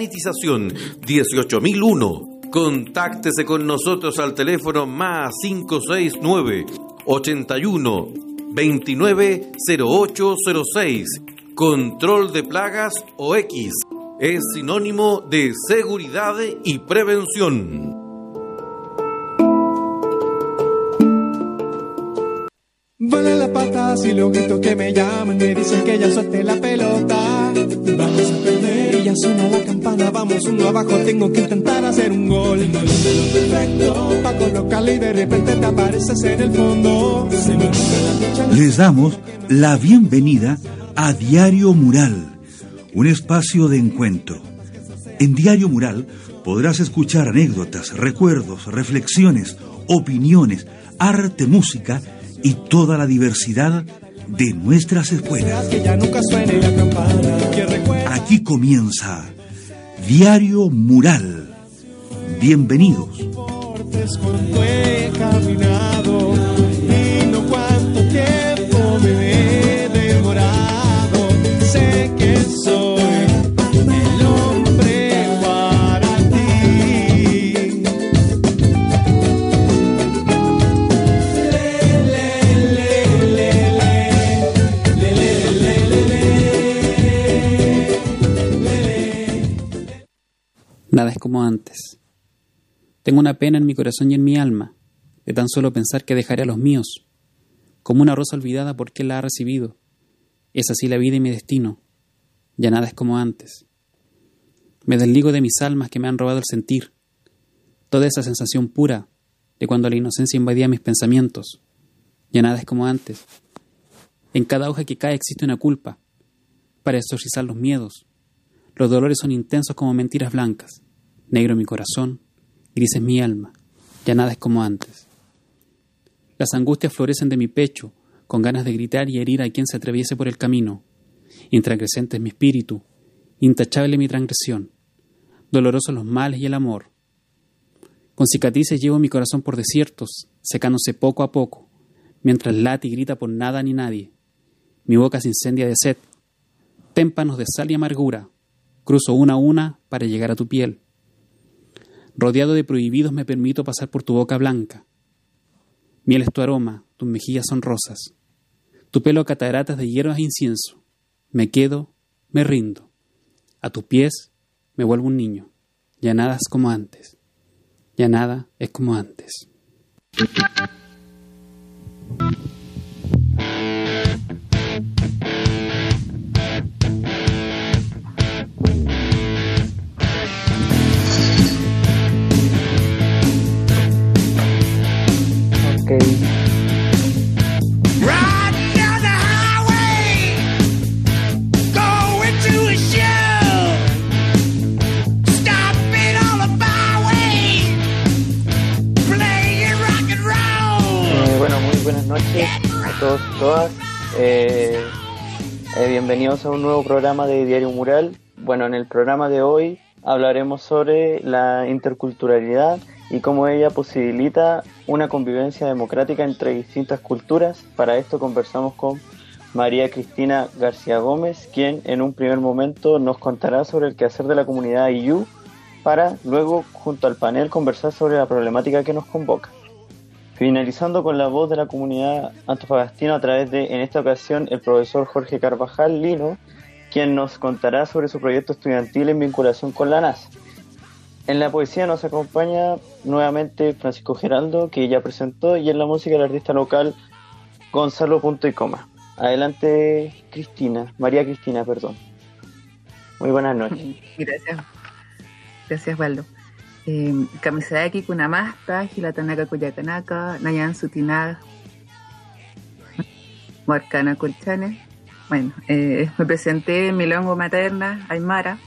Sanitización 18001. Contáctese con nosotros al teléfono más 569 81 29 0806. Control de plagas o X es sinónimo de seguridad y prevención. Vale la pata si lo grito que me llaman, me dicen que ya suelte la pelota. Perder y ya suena la campana, vamos uno abajo, tengo que intentar hacer un gol. Perfecto, pa' colocarle y de repente te apareces en el fondo. Les damos la bienvenida a Diario Mural, un espacio de encuentro. En Diario Mural podrás escuchar anécdotas, recuerdos, reflexiones, opiniones, arte, música y toda la diversidad de nuestras escuelas. Aquí comienza Diario Mural. Bienvenidos. Como antes. Tengo una pena en mi corazón y en mi alma, de tan solo pensar que dejaré a los míos, como una rosa olvidada por quien la ha recibido. Es así la vida y mi destino. Ya nada es como antes. Me desligo de mis almas que me han robado el sentir, toda esa sensación pura de cuando la inocencia invadía mis pensamientos. Ya nada es como antes. En cada hoja que cae existe una culpa, para exorcizar los miedos. Los dolores son intensos como mentiras blancas. Negro mi corazón, gris es mi alma. Ya nada es como antes. Las angustias florecen de mi pecho, con ganas de gritar y herir a quien se atreviese por el camino. Intrancrescente es mi espíritu, intachable mi transgresión. Dolorosos los males y el amor. Con cicatrices llevo mi corazón por desiertos, secándose poco a poco, mientras late y grita por nada ni nadie. Mi boca se incendia de sed, témpanos de sal y amargura. Cruzo una a una para llegar a tu piel. Rodeado de prohibidos me permito pasar por tu boca blanca. Miel es tu aroma, tus mejillas son rosas. Tu pelo cataratas de hierbas e incienso. Me quedo, me rindo. A tus pies me vuelvo un niño. Ya nada es como antes. Ya nada es como antes. Eh, eh, bienvenidos a un nuevo programa de Diario Mural. Bueno, en el programa de hoy hablaremos sobre la interculturalidad y cómo ella posibilita una convivencia democrática entre distintas culturas. Para esto conversamos con María Cristina García Gómez, quien en un primer momento nos contará sobre el quehacer de la comunidad IU para luego, junto al panel, conversar sobre la problemática que nos convoca. Finalizando con la voz de la comunidad antofagastina a través de, en esta ocasión, el profesor Jorge Carvajal Lino, quien nos contará sobre su proyecto estudiantil en vinculación con la NASA. En la poesía nos acompaña nuevamente Francisco Geraldo, que ya presentó, y en la música el artista local Gonzalo Punto y Coma. Adelante, Cristina, María Cristina, perdón. Muy buenas noches. Gracias. Gracias, Waldo. Eh, Kamisayaki Kunamasta, Hilatanaka Kuyakanaka, Nayan Sutinag, Marcana Colchane. Bueno, eh, me presenté en mi lengua materna, Aymara.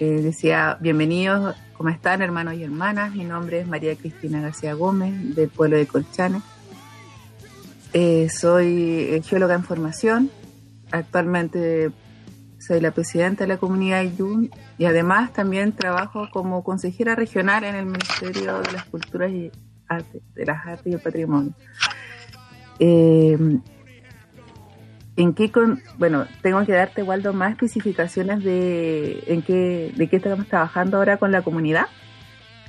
Eh, decía, bienvenidos, ¿cómo están hermanos y hermanas? Mi nombre es María Cristina García Gómez, del pueblo de Colchane. Eh, soy eh, geóloga en formación. Actualmente soy la presidenta de la comunidad IYUN y además también trabajo como consejera regional en el Ministerio de las Culturas y Arte, de las Artes y el Patrimonio. Eh, ¿En qué con, bueno, tengo que darte, Waldo, más especificaciones de en qué, de qué estamos trabajando ahora con la comunidad?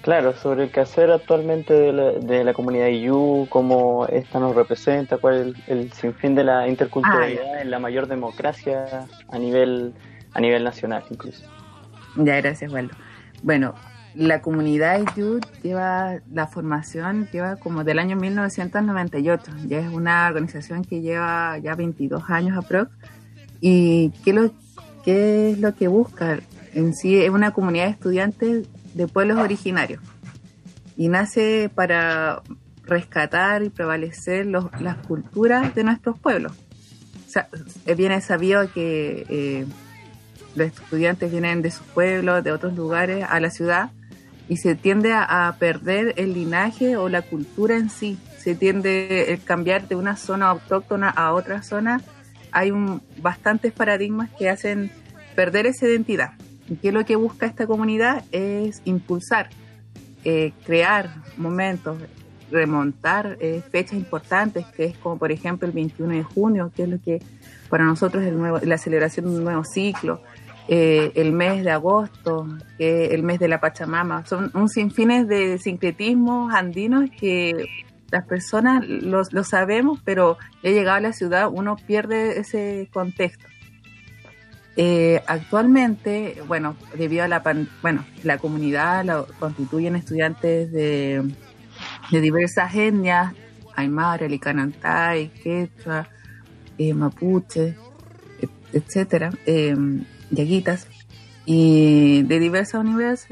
Claro, sobre el quehacer actualmente de la, de la comunidad IU, cómo esta nos representa, cuál es el, el sinfín de la interculturalidad en la mayor democracia a nivel, a nivel nacional incluso. Ya, gracias, Waldo. Bueno, la comunidad IU lleva la formación, lleva como del año 1998. Ya es una organización que lleva ya 22 años aprox. ¿Y qué, lo, qué es lo que busca? En sí es una comunidad de estudiantes de pueblos originarios. Y nace para rescatar y prevalecer los, las culturas de nuestros pueblos. O sea, es bien sabido que eh, los estudiantes vienen de sus pueblos, de otros lugares, a la ciudad y se tiende a, perder el linaje o la cultura en sí. Se tiende a cambiar de una zona autóctona a otra zona. Hay un, bastantes paradigmas que hacen perder esa identidad. ¿Y qué es lo que busca esta comunidad? Es impulsar, eh, crear momentos, remontar eh, fechas importantes, que es como por ejemplo el 21 de junio, que es lo que para nosotros es el nuevo, la celebración de un nuevo ciclo, eh, el mes de agosto, que el mes de la Pachamama. Son un sinfines de sincretismos andinos que las personas lo sabemos, pero ya llegado a la ciudad uno pierde ese contexto. Eh, actualmente, bueno, debido a la pan- bueno, la comunidad la constituyen estudiantes de, de diversas etnias, Aymara, Licanantay, Quechua, eh, Mapuche, et- etcétera, eh, Yaguitas, y de diversas univers-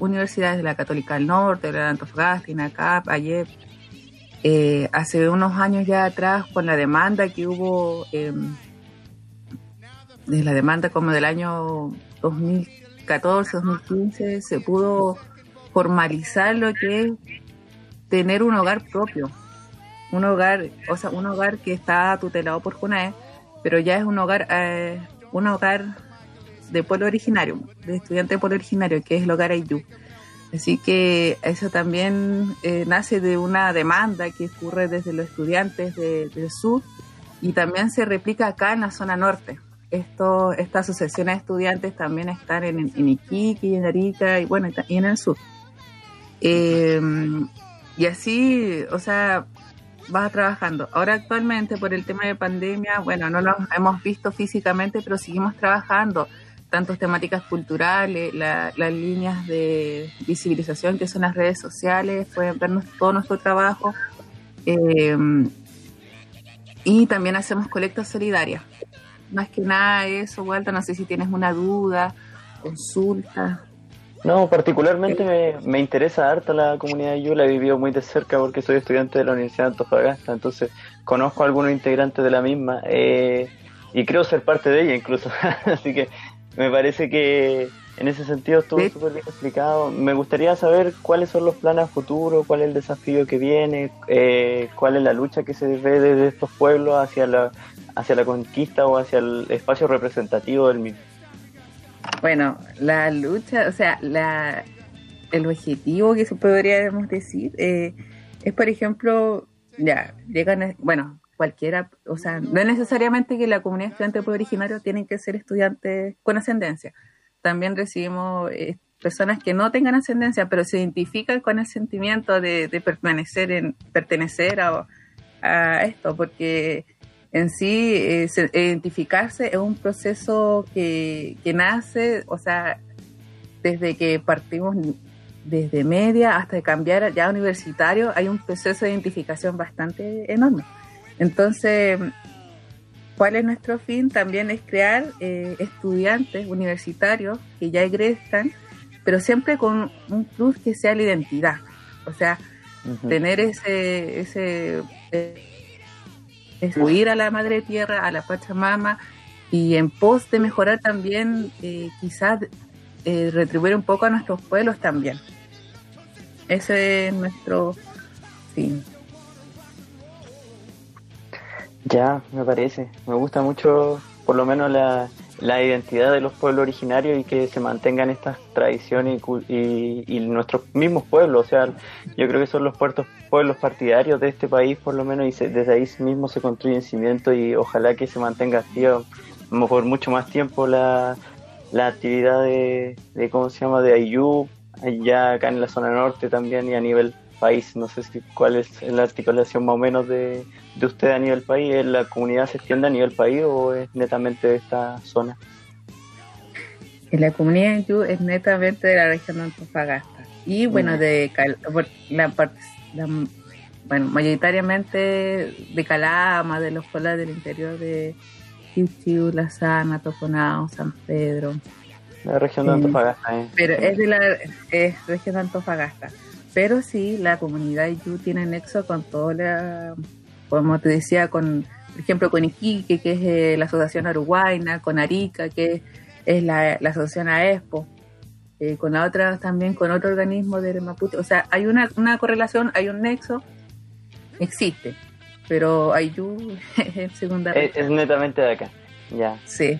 universidades de la Católica del Norte, de la Antofagasta, INACAP, AYEP. Eh, hace unos años ya atrás, con la demanda que hubo em, de la demanda como del año 2014, 2015, se pudo formalizar lo que es tener un hogar propio. Un hogar, o sea, un hogar que está tutelado por CUNAE, pero ya es un hogar, eh, un hogar de pueblo originario, de estudiante de pueblo originario, que es el hogar Ayllu. Así que eso también eh, nace de una demanda que ocurre desde los estudiantes de- del sur y también se replica acá en la zona norte. Esto, estas asociaciones de estudiantes también están en, en Iquique en Arica y bueno, y en el sur. Eh, y así, o sea, vas trabajando. Ahora actualmente por el tema de pandemia, bueno, no lo hemos visto físicamente, pero seguimos trabajando tantas temáticas culturales, la- las líneas de visibilización que son las redes sociales, pueden ver nues- todo nuestro trabajo. Eh, y también hacemos colectas solidarias. Más que nada eso, Walter, no sé si tienes una duda, consulta. No, particularmente me, me interesa harto la comunidad. De Yu, la he vivido muy de cerca porque soy estudiante de la Universidad de Antofagasta, entonces conozco a algunos integrantes de la misma eh, y creo ser parte de ella incluso, así que me parece que en ese sentido estuvo Sí. súper bien explicado. Me gustaría saber cuáles son los planes a futuro, cuál es el desafío que viene, eh, cuál es la lucha que se ve desde estos pueblos hacia la, hacia la conquista o hacia el espacio representativo del mismo. Bueno, la lucha, o sea, la, el objetivo que se podríamos decir eh, es, por ejemplo, ya, llegan, bueno, cualquiera, o sea, no es necesariamente que la comunidad estudiante por originario tienen que ser estudiantes con ascendencia. También recibimos eh, personas que no tengan ascendencia, pero se identifican con el sentimiento de, de permanecer en, pertenecer a, a esto, porque en sí eh, se- identificarse es un proceso que, que nace, o sea, desde que partimos desde media hasta cambiar ya universitario, hay un proceso de identificación bastante enorme. Entonces, ¿cuál es nuestro fin? También es crear eh, estudiantes universitarios que ya egresan, pero siempre con un plus que sea la identidad. O sea, tener ese, ese eh, es huir a la madre tierra, a la Pachamama, y en pos de mejorar también, eh, quizás eh, retribuir un poco a nuestros pueblos también. Ese es nuestro fin. Ya, me parece. Me gusta mucho, por lo menos, la, la identidad de los pueblos originarios y que se mantengan estas tradiciones y, y, y nuestros mismos pueblos. O sea, yo creo que son los puertos, pueblos partidarios de este país, por lo menos, y se- desde ahí mismo se construyen cimientos y ojalá que se mantenga mo- por mucho más tiempo la, la actividad de, de, ¿cómo se llama?, de Ayú, allá acá en la zona norte también y a nivel país. No sé si cuál es la articulación más o menos de, de usted a nivel país. ¿Es ¿La comunidad se extiende a nivel país o es netamente de esta zona? En la comunidad de Yu es netamente de la región de Antofagasta. Y bueno, Mm. de Cal- la parte, la- bueno, mayoritariamente de Calama, de los pueblos del interior de Chichiu, La Sana, Toconao, San Pedro. La región de Sí. Antofagasta. ¿eh? Pero es de la es región de Antofagasta. Pero sí, la comunidad Yu tiene nexo con toda la, como te decía, con, por ejemplo, con Iquique, que es eh, la Asociación Uruguayna, con Arica, que es la, la Asociación AESPO, eh, con la otra también, con otro organismo de Mapuche. O sea, hay una, una correlación, hay un nexo, existe, pero Ayu es segunda Es, es netamente de acá. Ya. Sí.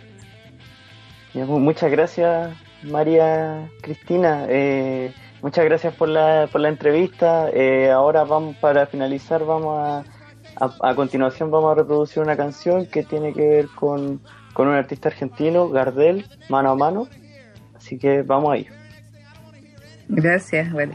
Ya, muchas gracias, María Cristina. Eh, muchas gracias por la, por la entrevista. Eh, ahora vamos, para finalizar, vamos a, a, a continuación vamos a reproducir una canción que tiene que ver con, con un artista argentino, Gardel, mano a mano. Así que vamos ahí. Gracias, bueno.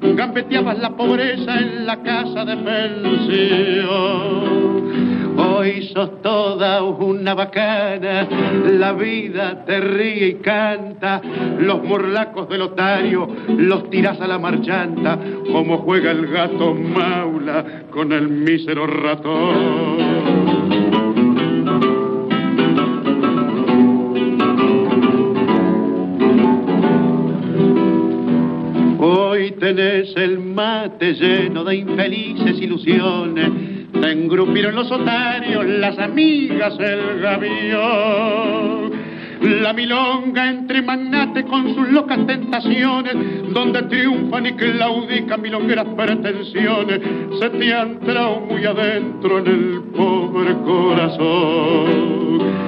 gambeteabas la pobreza en la casa de pensión. Hoy sos toda una bacana, la vida te ríe y canta, los morlacos del otario los tiras a la marchanta, como juega el gato maula con el mísero ratón. Tenés el mate lleno de infelices ilusiones. Te engrupieron los otarios, las amigas, el gavión. La milonga entre magnates con sus locas tentaciones, donde triunfan y claudican milongueras pretensiones, se te han entrado muy adentro en el pobre corazón.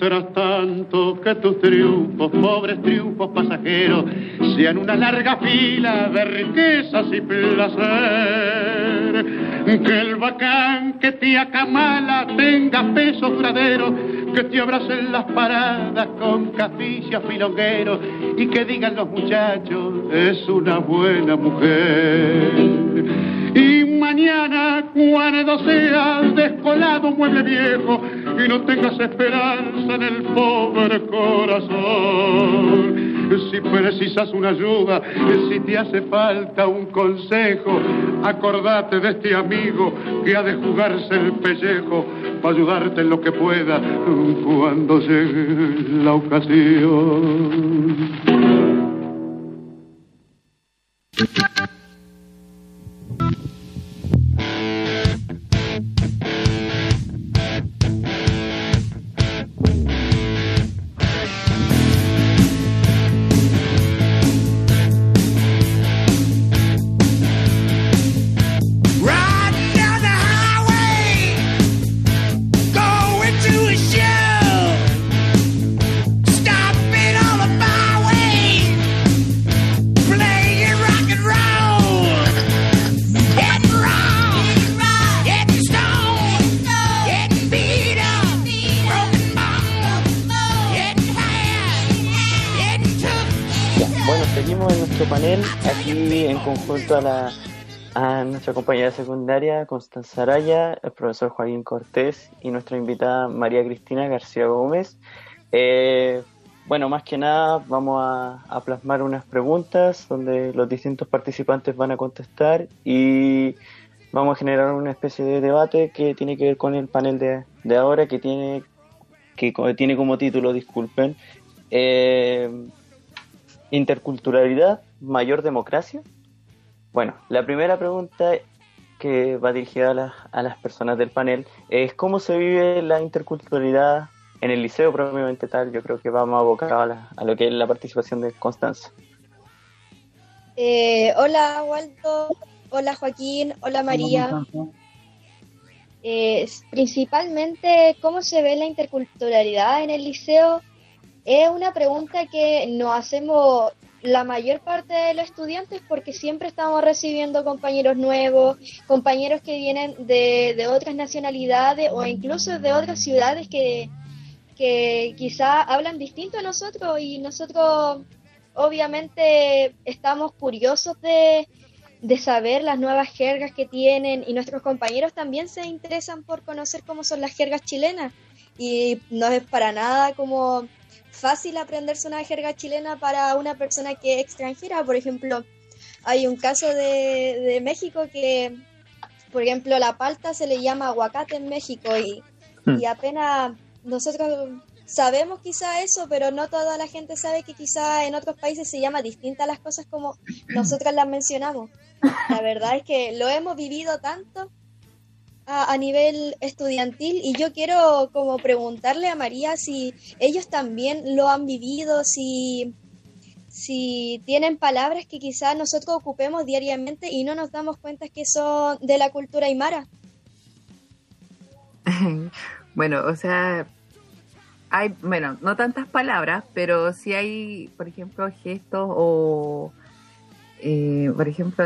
Mientras tanto que tus triunfos, pobres triunfos pasajeros, sean una larga fila de riquezas y placer. Que el bacán que te acamala tenga peso duradero, que te abracen las paradas con caficias filongueros y que digan los muchachos, es una buena mujer. Y mañana, cuando seas descolado mueble viejo y no tengas esperanza en el pobre corazón, si precisas una ayuda, si te hace falta un consejo, acordate de este amigo que ha de jugarse el pellejo para ayudarte en lo que pueda cuando llegue la ocasión. En conjunto a la a nuestra compañera secundaria Constanza Araya, el profesor Joaquín Cortés y nuestra invitada María Cristina García Gómez. Eh, bueno, más que nada vamos a, a plasmar unas preguntas donde los distintos participantes van a contestar y vamos a generar una especie de debate que tiene que ver con el panel de, de ahora que tiene que tiene como título, disculpen, eh, interculturalidad, mayor democracia. Bueno, la primera pregunta que va dirigida a, las- a las personas del panel es cómo se vive la interculturalidad en el liceo propiamente tal. Yo creo que vamos abocado a, la- a lo que es la participación de Constanza. Eh, hola Waldo, hola Joaquín, hola María. Eh, principalmente, ¿cómo se ve la interculturalidad en el liceo? Es una pregunta que nos hacemos la mayor parte de los estudiantes porque siempre estamos recibiendo compañeros nuevos, compañeros que vienen de, de otras nacionalidades o incluso de otras ciudades que, que quizá hablan distinto a nosotros y nosotros obviamente estamos curiosos de, de saber las nuevas jergas que tienen y nuestros compañeros también se interesan por conocer cómo son las jergas chilenas. Y no es para nada como fácil aprenderse una jerga chilena para una persona que es extranjera. Por ejemplo, hay un caso de, de México que, por ejemplo, la palta se le llama aguacate en México y, y apenas nosotros sabemos quizá eso, pero no toda la gente sabe que quizá en otros países se llama distinta las cosas como nosotras las mencionamos. La verdad es que lo hemos vivido tanto a, nivel estudiantil y yo quiero como preguntarle a María si ellos también lo han vivido, si, si tienen palabras que quizá nosotros ocupemos diariamente y no nos damos cuenta que son de la cultura aymara. bueno, o sea, hay, bueno, no tantas palabras, pero sí hay, por ejemplo, gestos o, eh, por ejemplo,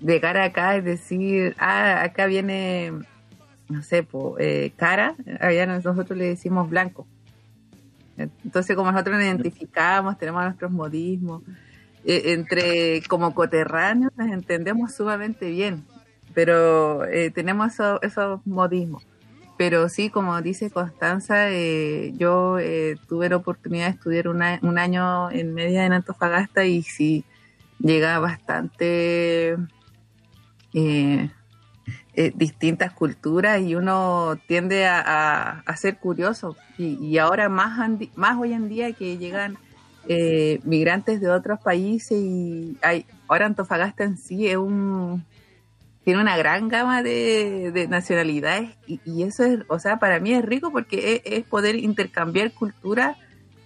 llegar acá y decir, ah, acá viene, no sé, po, eh, cara, allá nosotros le decimos blanco. Entonces, como nosotros nos identificamos, tenemos nuestros modismos, eh, entre como coterráneos nos entendemos sumamente bien, pero eh, tenemos eso- esos modismos. Pero sí, como dice Constanza, eh, yo eh, tuve la oportunidad de estudiar un año en media en Antofagasta y sí llega bastante eh, distintas culturas y uno tiende a, ser curioso. Y, y ahora más, más hoy en día que llegan eh, migrantes de otros países y hay, ahora Antofagasta en sí es un tiene una gran gama de, de nacionalidades y, eso es, o sea, para mí es rico porque es, poder intercambiar cultura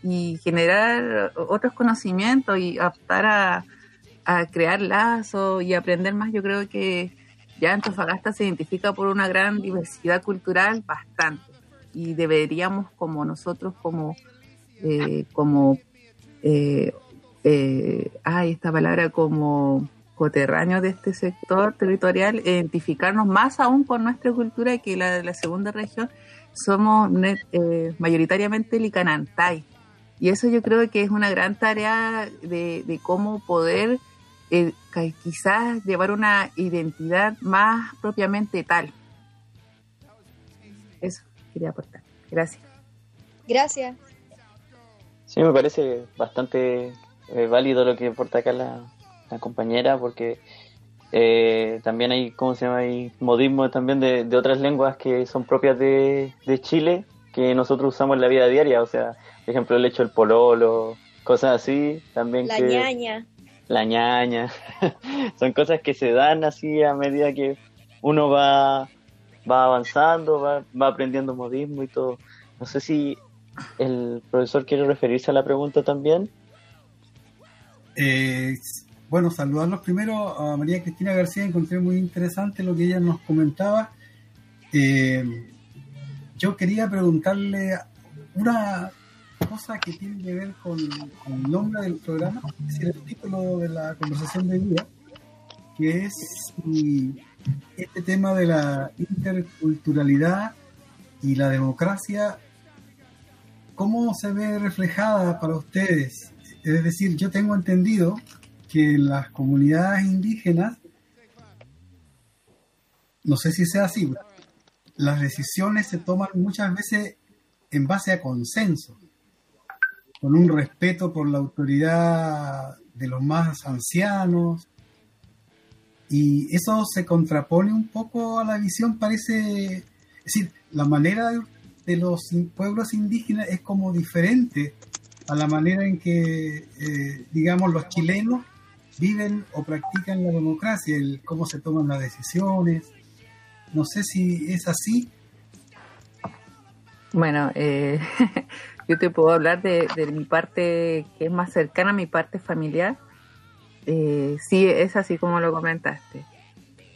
y generar otros conocimientos y optar a, a crear lazos y aprender más. Yo creo que ya Antofagasta se identifica por una gran diversidad cultural bastante. Y deberíamos como nosotros como eh, como eh, eh, ay esta palabra como coterráneos de este sector territorial identificarnos más aún con nuestra cultura que la de la segunda región. Somos eh, mayoritariamente licanantay. Y eso yo creo que es una gran tarea de cómo poder eh, ca- quizás llevar una identidad más propiamente tal. Eso quería aportar. Gracias. Gracias. Sí, me parece bastante eh, válido lo que aporta acá la, la compañera, porque eh, también hay, ¿cómo se llama? Hay modismos también de, de otras lenguas que son propias de, de Chile, que nosotros usamos en la vida diaria, o sea, por ejemplo, el hecho del pololo, cosas así, también La que ñaña. La ñaña, son cosas que se dan así a medida que uno va, va avanzando, va, va aprendiendo modismo y todo. No sé si el profesor quiere referirse a la pregunta también. Eh, bueno, saludarlos primero a María Cristina García, encontré muy interesante lo que ella nos comentaba. Eh, yo quería preguntarle una cosa que tiene que ver con, con el nombre del programa, es el título de la conversación de día, que es mm, este tema de la interculturalidad y la democracia, ¿cómo se ve reflejada para ustedes Es decir, yo tengo entendido que en las comunidades indígenas, no sé si sea así, las decisiones se toman muchas veces en base a consenso, con un respeto por la autoridad de los más ancianos, y eso se contrapone un poco a la visión, parece, es decir, la manera de los pueblos indígenas es como diferente a la manera en que, eh, digamos, los chilenos viven o practican la democracia, el cómo se toman las decisiones. No sé si es así. Bueno, eh, yo te puedo hablar de, mi parte que es más cercana a mi parte familiar. Eh, sí, es así como lo comentaste.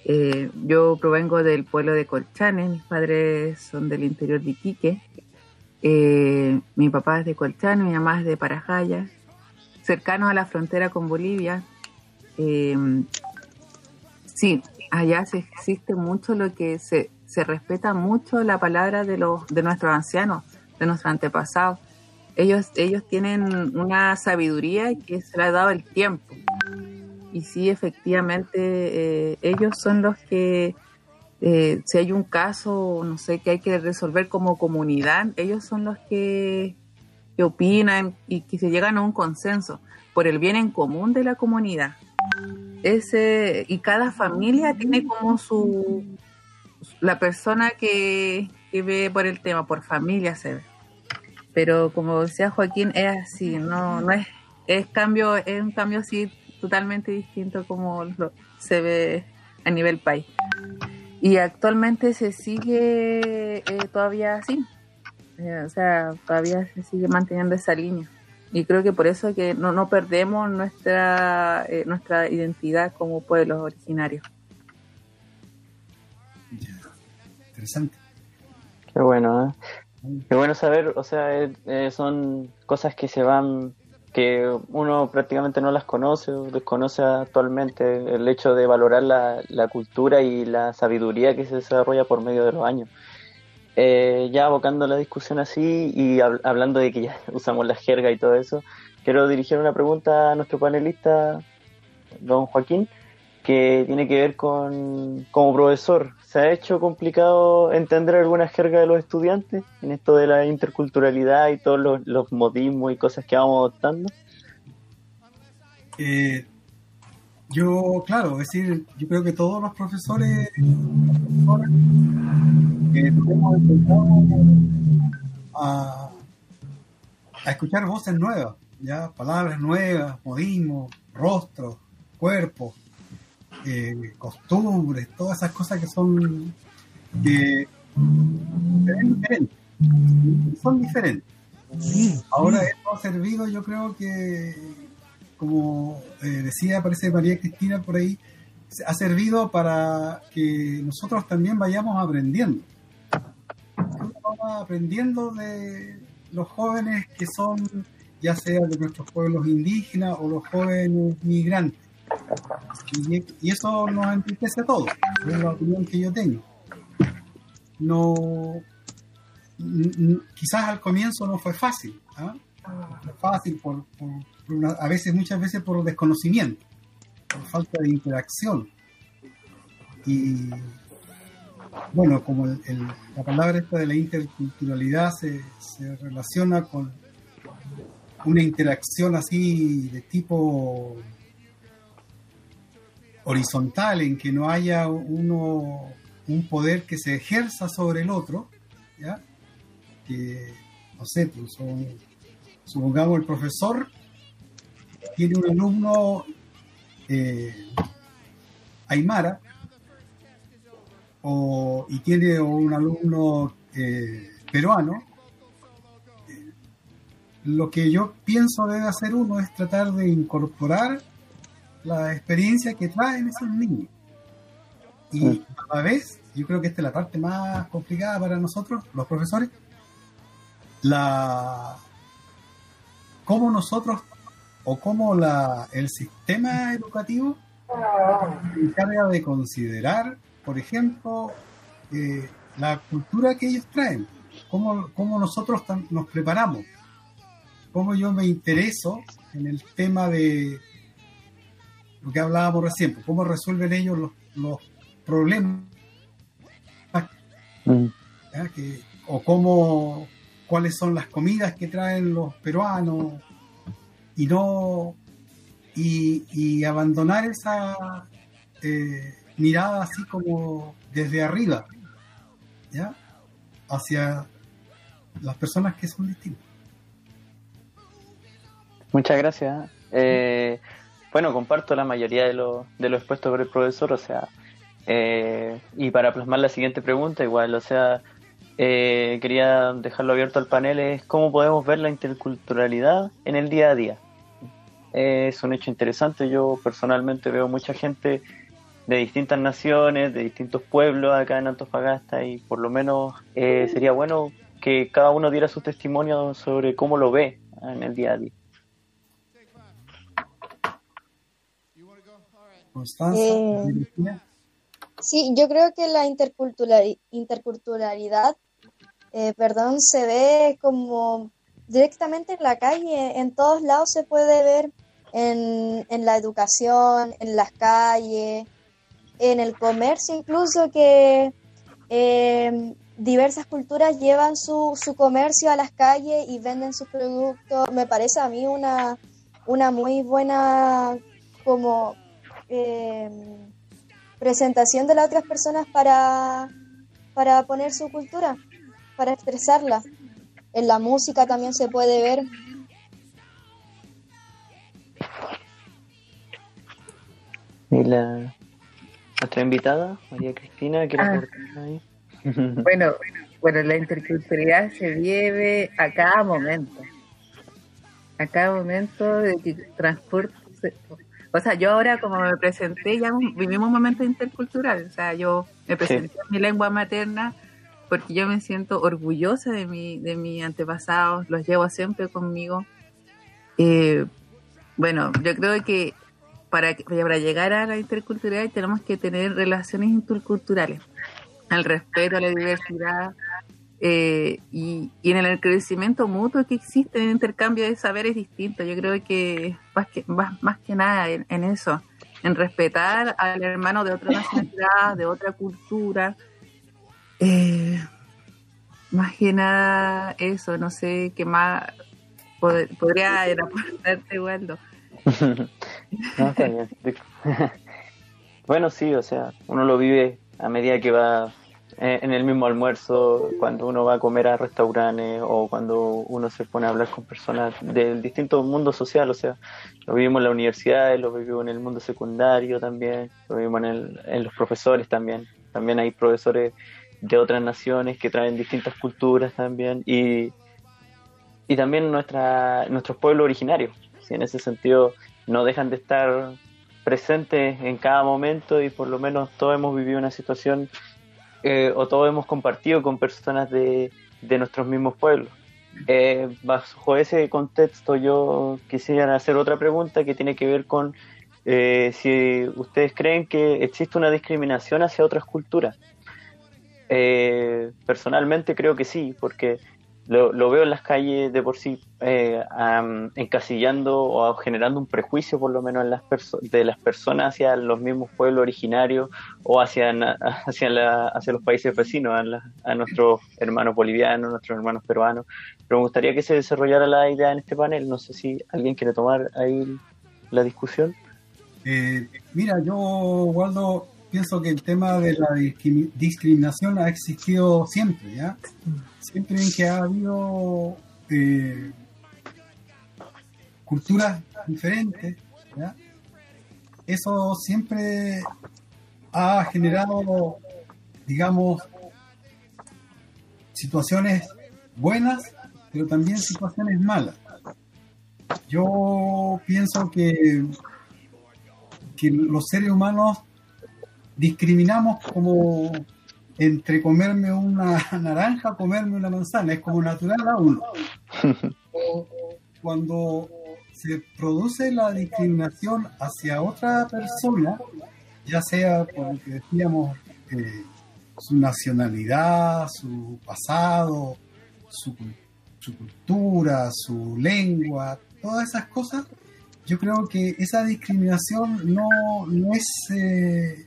Eh, yo provengo del pueblo de Colchane, mis padres son del interior de Iquique. Eh, mi papá es de Colchane, mi mamá es de Parajaya, cercanos a la frontera con Bolivia. Eh, sí, allá se existe mucho lo que se, se respeta mucho la palabra de los de nuestros ancianos, de nuestros antepasados. Ellos, ellos tienen una sabiduría que se le ha dado el tiempo. Y sí, efectivamente, eh, ellos son los que, eh, si hay un caso, no sé, que hay que resolver como comunidad, ellos son los que, que opinan y que se llegan a un consenso por el bien en común de la comunidad. Ese, y cada familia tiene como su, la persona que, que ve por el tema, por familia se ve. Pero como decía Joaquín, es así, no, no es, es cambio, es un cambio así totalmente distinto como lo- se ve a nivel país. Y actualmente se sigue eh, todavía así. Eh, o sea, todavía se sigue manteniendo esa línea. Y creo que por eso que no, no perdemos nuestra, eh, nuestra identidad como pueblos originarios. Interesante. Qué bueno, ¿eh? Qué bueno saber, o sea, eh, son cosas que se van, que uno prácticamente no las conoce o desconoce actualmente, el hecho de valorar la, la cultura y la sabiduría que se desarrolla por medio de los años. Eh, ya abocando la discusión así y hab- hablando de que ya usamos la jerga y todo eso, quiero dirigir una pregunta a nuestro panelista, don Joaquín, que tiene que ver con, como profesor, ¿se ha hecho complicado entender alguna jerga de los estudiantes en esto de la interculturalidad y todos los, modismos y cosas que vamos adoptando? Eh, yo, claro, es decir, yo creo que todos los profesores eh, hemos empezado a, a escuchar voces nuevas, ya palabras nuevas, modismos, rostros, cuerpos, eh, costumbres, todas esas cosas que son que se ven diferentes, son diferentes. Ahora esto ha servido, yo creo que, como eh, decía, parece María Cristina por ahí, ha servido para que nosotros también vayamos aprendiendo. Uno va aprendiendo de los jóvenes que son, ya sea de nuestros pueblos indígenas o los jóvenes migrantes. Y, eso nos enriquece a todos, es la opinión que yo tengo. No, quizás al comienzo no fue fácil, ¿ah? Fue fácil por, a veces, muchas veces por desconocimiento, por falta de interacción. Y bueno, como la palabra esta de la interculturalidad se relaciona con una interacción así de tipo horizontal, en que no haya uno un poder que se ejerza sobre el otro, ¿ya? que, no sé, pues, supongamos el profesor tiene un alumno eh, aymara o, y tiene un alumno eh, peruano, eh, lo que yo pienso debe hacer uno es tratar de incorporar la experiencia que traen esos niños. Y a la vez, yo creo que esta es la parte más complicada para nosotros, los profesores, la cómo nosotros o cómo la, el sistema educativo se encarga de considerar, por ejemplo, eh, la cultura que ellos traen, cómo, cómo nosotros nos preparamos, cómo yo me intereso en el tema de lo que hablábamos recién, pues, cómo resuelven ellos los, los problemas Mm. o cómo cuáles son las comidas que traen los peruanos y no y, y abandonar esa eh, mirada así como desde arriba ya hacia las personas que son distintas Muchas gracias. Eh, bueno, comparto la mayoría de lo, de lo expuesto por el profesor, o sea, eh, y para plasmar la siguiente pregunta, igual, o sea, eh, quería dejarlo abierto al panel, es cómo podemos ver la interculturalidad en el día a día. Eh, es un hecho interesante, yo personalmente veo mucha gente de distintas naciones, de distintos pueblos acá en Antofagasta y por lo menos eh, sería bueno que cada uno diera su testimonio sobre cómo lo ve en el día a día. Constanza Eh. Sí, yo creo que la interculturali- interculturalidad, eh, perdón, se ve como directamente en la calle, en todos lados se puede ver en, en la educación, en las calles, en el comercio incluso que eh, diversas culturas llevan su, su comercio a las calles y venden sus productos. Me parece a mí una, una muy buena como eh, presentación de las otras personas para, para poner su cultura, para expresarla. En la música también se puede ver. Y la otra invitada, María Cristina, ¿quiere Ah. ahí? Bueno, bueno, la interculturalidad se vive a cada momento. A cada momento de que transporte. O sea, yo ahora como me presenté, ya vivimos un momento intercultural. O sea, yo me presenté en mi lengua materna porque yo me siento orgullosa de mi, de mis antepasados, los llevo siempre conmigo. Eh, bueno, yo creo que para, que- para llegar a la interculturalidad tenemos que tener relaciones interculturales, al respeto a la diversidad eh, y, en el crecimiento mutuo que existe en el intercambio de saberes distintos. Yo creo que más que, más, que nada en, eso, en respetar al hermano de otra nacionalidad, de otra cultura. Eh, más que nada eso, no sé qué más pod- podría aportarte, Waldo. Bueno, sí, o sea, uno lo vive a medida que va en el mismo almuerzo, cuando uno va a comer a restaurantes o cuando uno se pone a hablar con personas del distinto mundo social, o sea, lo vivimos en la universidad, lo vivimos en el mundo secundario también, lo vivimos en, el- en los profesores también. También hay profesores de otras naciones que traen distintas culturas también y, y también nuestra, nuestros pueblos originarios. ¿sí? En ese sentido, no dejan de estar presentes en cada momento y por lo menos todos hemos vivido una situación eh, o todos hemos compartido con personas de, de nuestros mismos pueblos. Eh, bajo ese contexto yo quisiera hacer otra pregunta que tiene que ver con eh, si ustedes creen que existe una discriminación hacia otras culturas. Eh, personalmente creo que sí, porque lo, lo veo en las calles de por sí am, encasillando o generando un prejuicio por lo menos en las de las personas hacia los mismos pueblos originarios o hacia, hacia los países vecinos, a, la- a nuestros hermanos bolivianos, nuestros hermanos peruanos. Pero me gustaría que se desarrollara la idea en este panel. No sé si alguien quiere tomar ahí la discusión. Eh, mira, yo, Waldo, pienso que el tema de la discrimi- discriminación ha existido siempre, ¿ya? Siempre en que ha habido eh, culturas diferentes. Eso siempre ha generado, digamos, situaciones buenas, pero también situaciones malas. Yo pienso que que los seres humanos discriminamos como entre comerme una naranja o comerme una manzana, es como natural a uno. Cuando se produce la discriminación hacia otra persona, ya sea por lo que decíamos, eh, su nacionalidad, su pasado, su, su cultura, su lengua, todas esas cosas, yo creo que esa discriminación no, no es eh,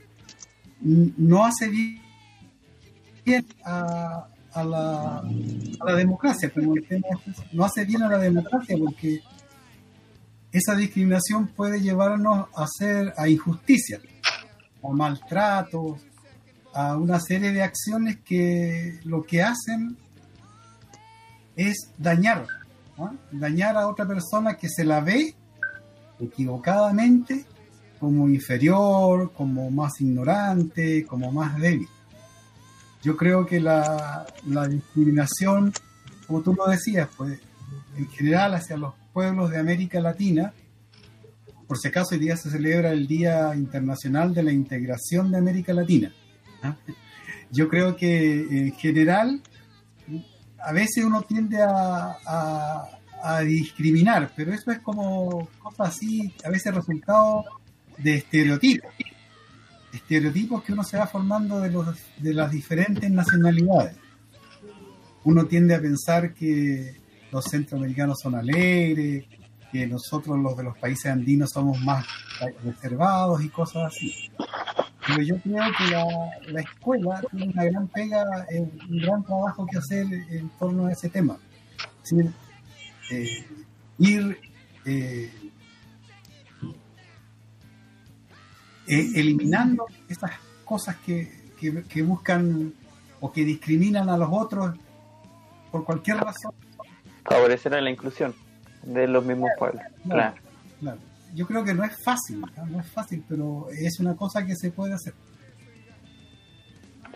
no hace bien a, la, a la democracia, como no hace bien a la democracia porque esa discriminación puede llevarnos a hacer a injusticia, a maltratos, a una serie de acciones que lo que hacen es dañar, dañar a otra persona que se la ve equivocadamente como inferior, como más ignorante, como más débil. Yo creo que la, la discriminación, como tú lo decías, pues en general hacia los pueblos de América Latina, por si acaso hoy día se celebra el Día Internacional de la Integración de América Latina. ¿ah? Yo creo que en general a veces uno tiende a, a- a discriminar, pero eso es como cosas así, a veces resultado de estereotipos. Estereotipos que uno se va formando de, los, de las diferentes nacionalidades. Uno tiende a pensar que los centroamericanos son alegres, que nosotros los de los países andinos somos más reservados y cosas así. Pero yo creo que la, la escuela tiene una gran pega, eh, un gran trabajo que hacer en torno a ese tema. Eh, ir eh, eh, eliminando esas cosas que, que- que buscan o que discriminan a los otros por cualquier razón. Favorecer a la inclusión de los mismos pueblos. Claro. Claro. Yo creo que no es fácil, ¿no? no es fácil, pero es una cosa que se puede hacer.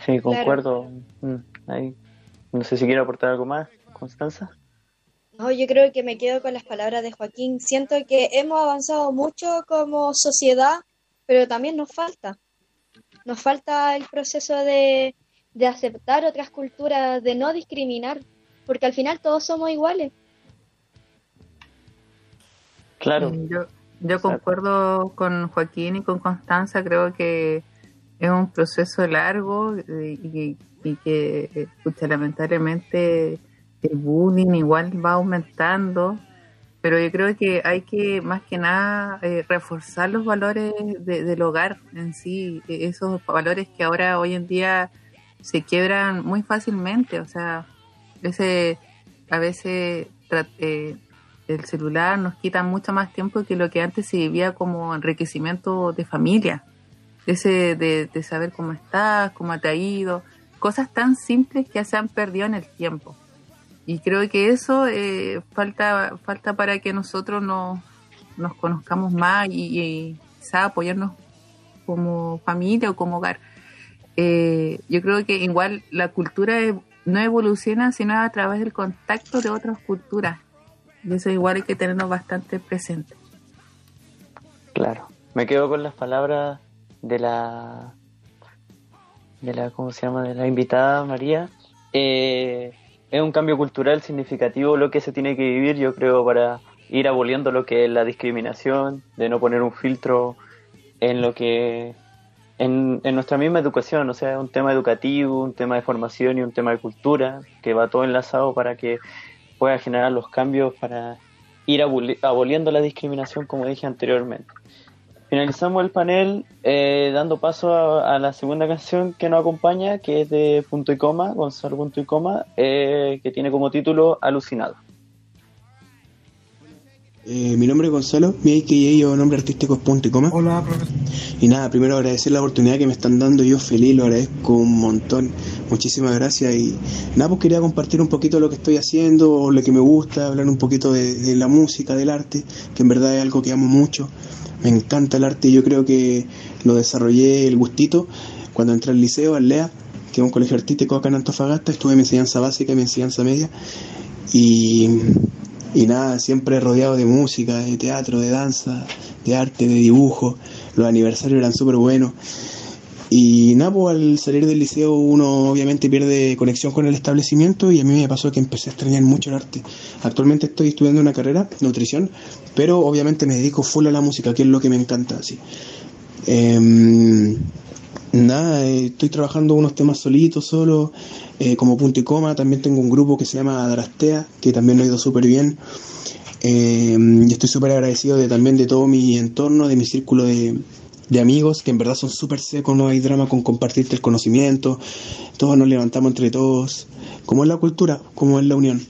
Sí, concuerdo. Mm, ahí. No sé si quiere aportar algo más, Constanza. No, yo creo que me quedo con las palabras de Joaquín. Siento que hemos avanzado mucho como sociedad, pero también nos falta. Nos falta el proceso de, de aceptar otras culturas, de no discriminar, porque al final todos somos iguales. Claro. Mm, Yo, yo concuerdo con Joaquín y con Constanza, creo que es un proceso largo eh, y, y que, eh, pucha, lamentablemente, el bullying igual va aumentando, pero yo creo que hay que, más que nada, eh, reforzar los valores de- del hogar en sí, eh, esos valores que ahora, hoy en día, se quiebran muy fácilmente, o sea, ese, a veces eh, el celular nos quita mucho más tiempo que lo que antes se vivía como enriquecimiento de familia. Ese de, de saber cómo estás, cómo te ha ido, cosas tan simples que ya se han perdido en el tiempo. Y creo que eso eh, falta, falta para que nosotros nos, nos conozcamos más y, y apoyarnos como familia o como hogar. Eh, yo creo que igual la cultura e- no evoluciona sino a través del contacto de otras culturas. Y eso igual hay que tenerlo bastante presente. Claro. Me quedo con las palabras de la de la ¿cómo se llama? de la invitada María. Eh, es un cambio cultural significativo lo que se tiene que vivir, yo creo, para ir aboliendo lo que es la discriminación, de no poner un filtro en lo que en, en nuestra misma educación, o sea, un tema educativo, un tema de formación y un tema de cultura, que va todo enlazado para que pueda generar los cambios para ir aboli- aboliendo la discriminación, como dije anteriormente. Finalizamos el panel eh, dando paso a, a la segunda canción que nos acompaña, que es de Punto y Coma, Gonzalo Punto y Coma, eh, que tiene como título Alucinado. Eh, mi nombre es Gonzalo, mi AKA o nombre artístico es Punto y Coma. Hola, profesor. Y nada, primero agradecer la oportunidad que me están dando, yo feliz, lo agradezco un montón, muchísimas gracias y nada, pues quería compartir un poquito lo que estoy haciendo, lo que me gusta, hablar un poquito de, de la música, del arte, que en verdad es algo que amo mucho, me encanta el arte y yo creo que lo desarrollé el gustito cuando entré al liceo, al LEA, que es un colegio artístico acá en Antofagasta, estuve en mi enseñanza básica y mi enseñanza media y, y nada, siempre rodeado de música, de teatro, de danza, de arte, de dibujo. Los aniversarios eran súper buenos. Y nada, pues al salir del liceo uno obviamente pierde conexión con el establecimiento y a mí me pasó que empecé a extrañar mucho el arte. Actualmente estoy estudiando una carrera, nutrición, pero obviamente me dedico full a la música, que es lo que me encanta. Así. Em, nada, eh, estoy trabajando unos temas solitos, solo, eh, como punto y coma. También tengo un grupo que se llama Adrastea, que también lo ha ido súper bien. Eh, y estoy súper agradecido de, también de todo mi entorno, de mi círculo de, de amigos, que en verdad son súper secos, no hay drama con compartirte el conocimiento, todos nos levantamos entre todos, como es la cultura, como es la unión.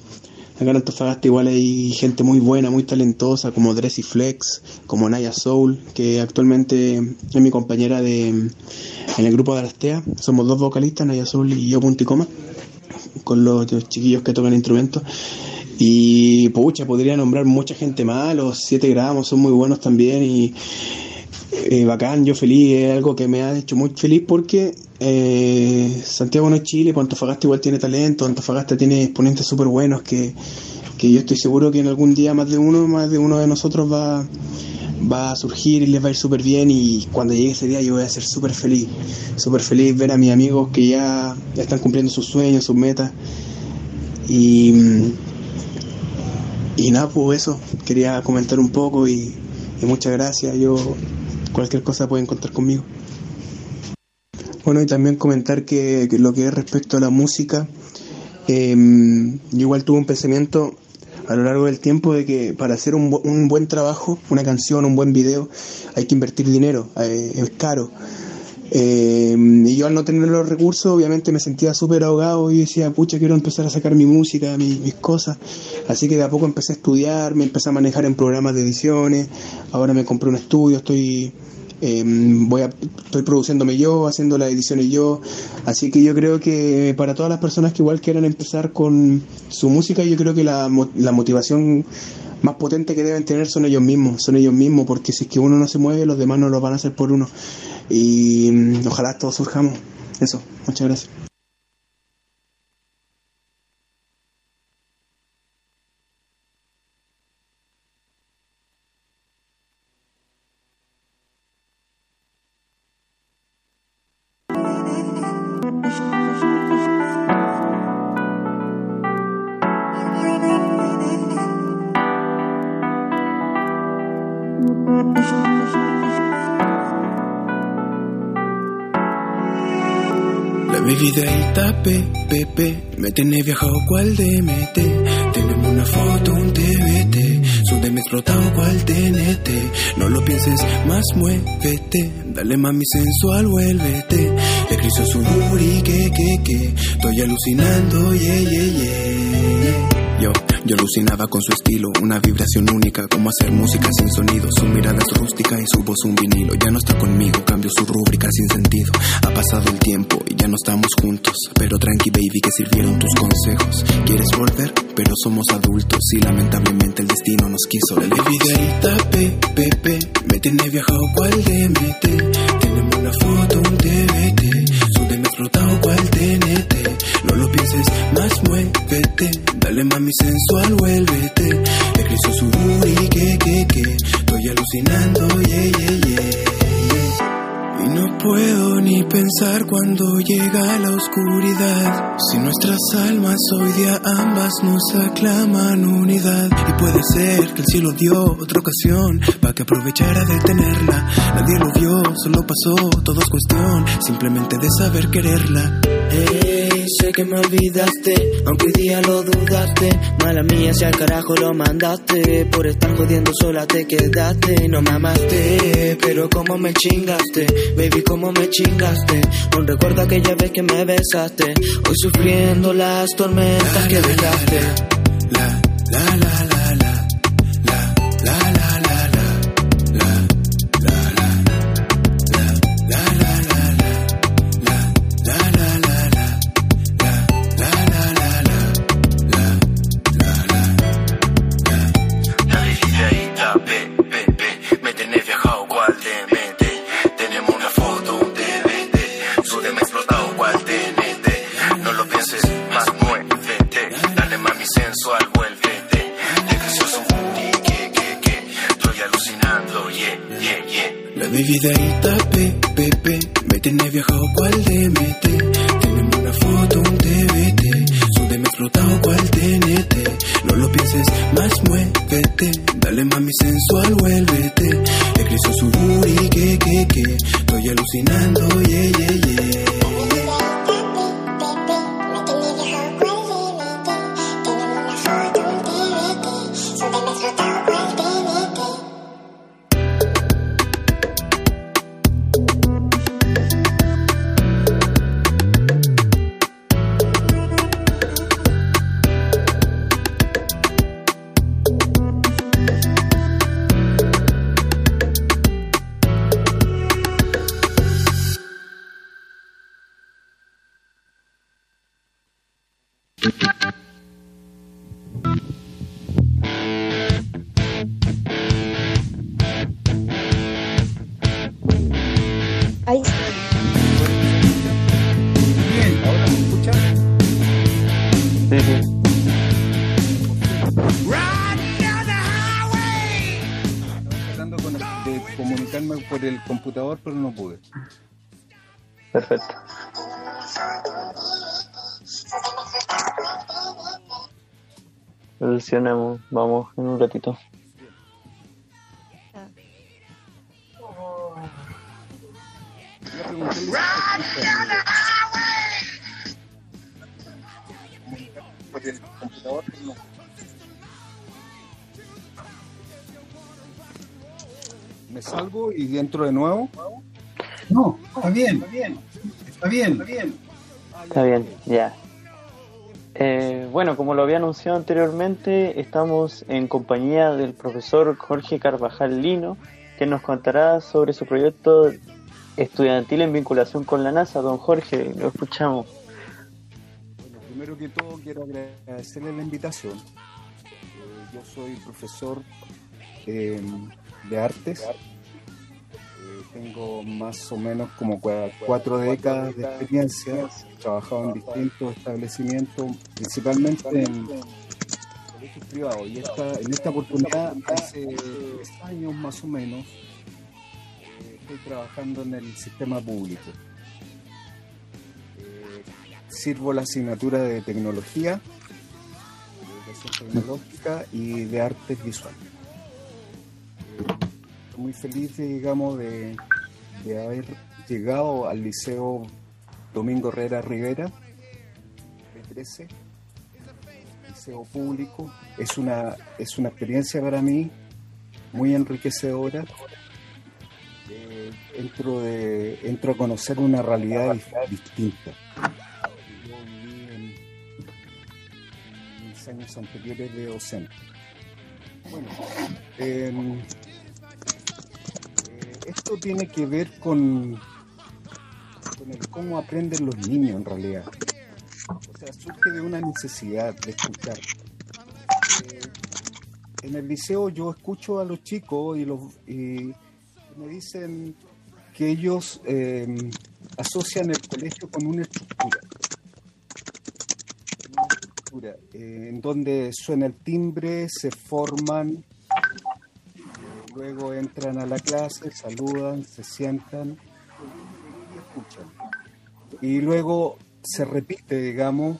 Acá en Antofagasta igual hay gente muy buena, muy talentosa, como Dressy Flex, como Naya Soul, que actualmente es mi compañera de en el grupo de Arastea. Somos dos vocalistas, Naya Soul y yo Punticoma, con los, los chiquillos que tocan instrumentos. Y pucha, podría nombrar mucha gente más, los 7 gramos son muy buenos también y eh, bacán, yo feliz, es algo que me ha hecho muy feliz porque eh, Santiago no es Chile, pues Antofagasta igual tiene talento, Antofagasta tiene exponentes súper buenos que, que yo estoy seguro que en algún día más de uno, más de uno de nosotros va, va a surgir y les va a ir súper bien y cuando llegue ese día yo voy a ser súper feliz, súper feliz ver a mis amigos que ya, ya están cumpliendo sus sueños, sus metas. Y, y nada, pues eso, quería comentar un poco y, y muchas gracias, yo cualquier cosa pueden contar conmigo. Bueno, y también comentar que, lo que es respecto a la música, eh, yo igual tuve un pensamiento a lo largo del tiempo de que para hacer un, un buen trabajo, una canción, un buen video, hay que invertir dinero, eh, es caro. Eh, y yo al no tener los recursos, obviamente me sentía súper ahogado y decía, pucha, quiero empezar a sacar mi música, mi- mis cosas. Así que de a poco empecé a estudiar, me empecé a manejar en programas de ediciones, ahora me compré un estudio, estoy eh, voy a, estoy produciéndome yo, haciendo las ediciones yo, así que yo creo que para todas las personas que igual quieran empezar con su música, yo creo que la, la motivación más potente que deben tener son ellos mismos, son ellos mismos, porque si es que uno no se mueve, los demás no lo van a hacer por uno. Y mm, ojalá todos surjamos. Eso, muchas gracias. La vividita Pepe me tiene viajado cual DMT. Tenemos una foto, un TBT. Súbeme explotado cual TNT. No lo pienses más, muévete. Dale mami sensual, vuélvete. Le criso su que, que, que. Estoy alucinando, yeah, yeah, yeah. Yo, alucinaba con su estilo, una vibración única, como hacer música sin sonido. Su mirada es rústica y su voz un vinilo. Ya no está conmigo, cambio su rúbrica sin sentido. Ha pasado el tiempo y ya no estamos juntos. Pero tranqui, baby, que sirvieron tus consejos. ¿Quieres volver? Pero somos adultos y lamentablemente el destino nos quiso de lejos. Videíta, pe, pe, me tiene viajado cual DMT. Tenemos una foto, un TBT. Súbeme explotado cual TNT. Pienses más, muévete. Dale mami sensual, vuélvete. Creció su booty, que, que, que. Estoy alucinando, yeah, yeah, yeah. Y no puedo ni pensar cuando llega la oscuridad. Si nuestras almas hoy día ambas nos aclaman unidad. Y puede ser que el cielo dio otra ocasión para que aprovechara de tenerla. Nadie lo vio, solo pasó, todo es cuestión simplemente de saber quererla. Sé que me olvidaste, aunque hoy día lo dudaste. Mala mía, si al carajo lo mandaste. Por estar jodiendo sola te quedaste. No me amaste, pero como me chingaste. Baby, como me chingaste. Aún recuerdo aquella vez que me besaste. Hoy sufriendo las tormentas que dejaste. La, la, la, la, la. Solucionamos, vamos en un ratito. Me escuchan. Por el computador, pero no. ¿Me salgo y entro de nuevo? No, está bien, está bien, está bien, está bien. Está bien, ya. Bueno, como lo había anunciado anteriormente, estamos en compañía del profesor Jorge Carvajal Lino, que nos contará sobre su proyecto estudiantil en vinculación con la NASA. Don Jorge, lo escuchamos. Bueno, primero que todo quiero agradecerle la invitación. Eh, yo soy profesor eh, de artes. Tengo más o menos como cua- cuatro décadas de experiencia. He trabajado en distintos establecimientos, principalmente en colegios privados. Y esta, en esta oportunidad, hace tres años más o menos, eh, estoy trabajando en el sistema público. Eh, sirvo la asignatura de tecnología, de educación tecnológica y de artes visuales. Muy feliz, digamos, de, de haber llegado al Liceo Domingo Herrera Rivera, de 13, liceo público. Es una, es una experiencia para mí muy enriquecedora. Eh, entro, de, entro a conocer una realidad dis- distinta. Yo viví en, mis años anteriores de docente. Bueno, em, esto tiene que ver con, el cómo aprenden los niños en realidad. O sea, surge de una necesidad de escuchar. Eh, en el liceo yo escucho a los chicos y, me dicen que ellos eh, asocian el colegio con una estructura. Una estructura eh, en donde suena el timbre, se forman, luego entran a la clase, saludan, se sientan y escuchan. Y luego se repite, digamos,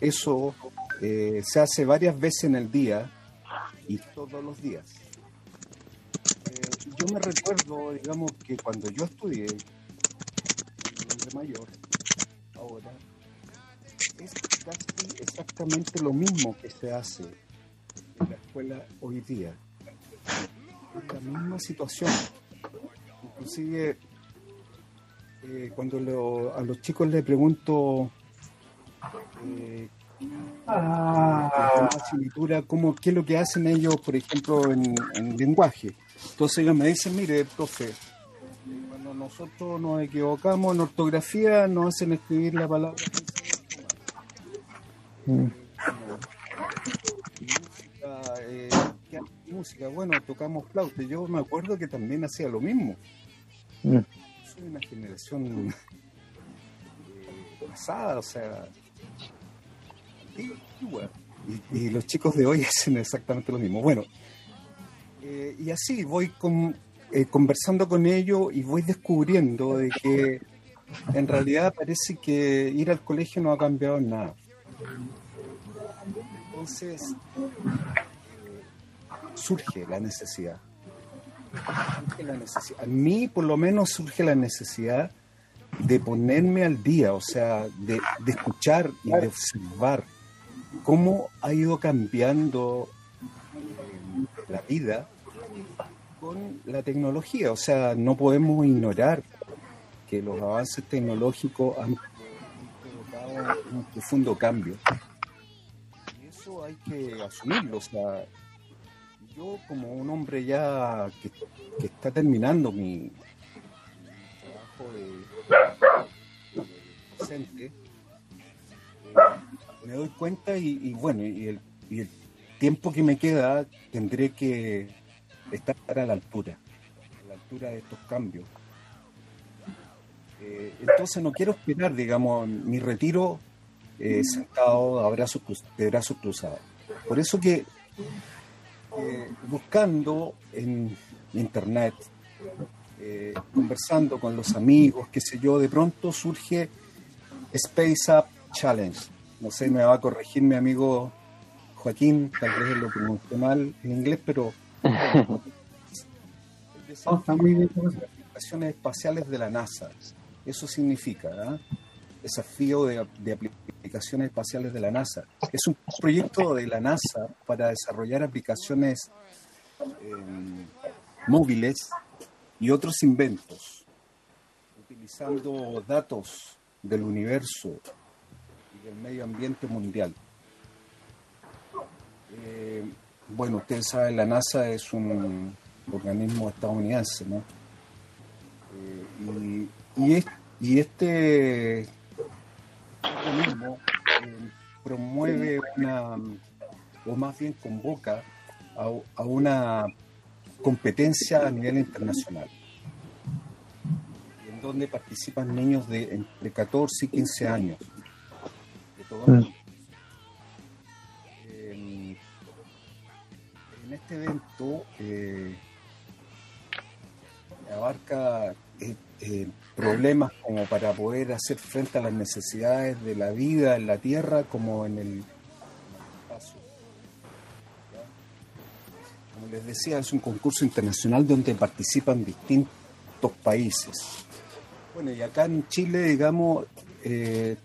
eso eh, se hace varias veces en el día y todos los días. Eh, yo me recuerdo, digamos, que cuando yo estudié, de mayor, ahora, es casi exactamente lo mismo que se hace en la escuela hoy día. La misma situación. Inclusive, eh, cuando lo- a los chicos les pregunto eh, escritura, cómo, qué es lo que hacen ellos, por ejemplo, en, en lenguaje. Entonces ellos me dicen, mire, profe, cuando nosotros nos equivocamos en ortografía, nos hacen escribir la palabra. Música, eh, ¿qué hace música? Bueno, tocamos flauta. Yo me acuerdo que también hacía lo mismo. Mm. Soy una generación eh, pasada, o sea, antigua. Y, y los chicos de hoy hacen exactamente lo mismo. Bueno, eh, y así voy con, eh, conversando con ellos y voy descubriendo de que en realidad parece que ir al colegio no ha cambiado nada. Entonces, surge la necesidad. A mí, por lo menos, surge la necesidad de ponerme al día, o sea, de, de escuchar y de observar cómo ha ido cambiando eh, la vida con la tecnología. O sea, no podemos ignorar que los avances tecnológicos han provocado un profundo cambio. Y eso hay que asumirlo. O sea, yo como un hombre ya que, está terminando mi, trabajo de, docente, eh, me doy cuenta y, bueno, y el, tiempo que me queda tendré que estar a la altura, a la altura de estos cambios. Eh, entonces no quiero esperar, digamos, mi retiro eh, sentado a brazos de brazos cruzados. Por eso que eh, buscando en internet, eh, conversando con los amigos, qué sé yo, de pronto surge Space Up Challenge. No sé, me va a corregir mi amigo Joaquín, tal vez lo pronuncié mal en inglés, pero el desafío de las aplicaciones espaciales de la NASA. Eso significa, ¿ah? desafío de, de aplicaciones espaciales de la NASA. Es un proyecto de la NASA para desarrollar aplicaciones eh, móviles y otros inventos, utilizando datos del universo y del medio ambiente mundial. Eh, bueno, ustedes saben, la NASA es un organismo estadounidense, ¿no? Eh, y este organismo eh, promueve una, o más bien convoca a, a una competencia a nivel internacional, en donde participan niños de entre 14 y 15 años. de todo el mundo. Eh, en este evento eh, abarca eh, eh, problemas como para poder hacer frente a las necesidades de la vida en la Tierra como en el espacio. Como les decía, es un concurso internacional donde participan distintos países. Bueno, y acá en Chile, digamos, eh,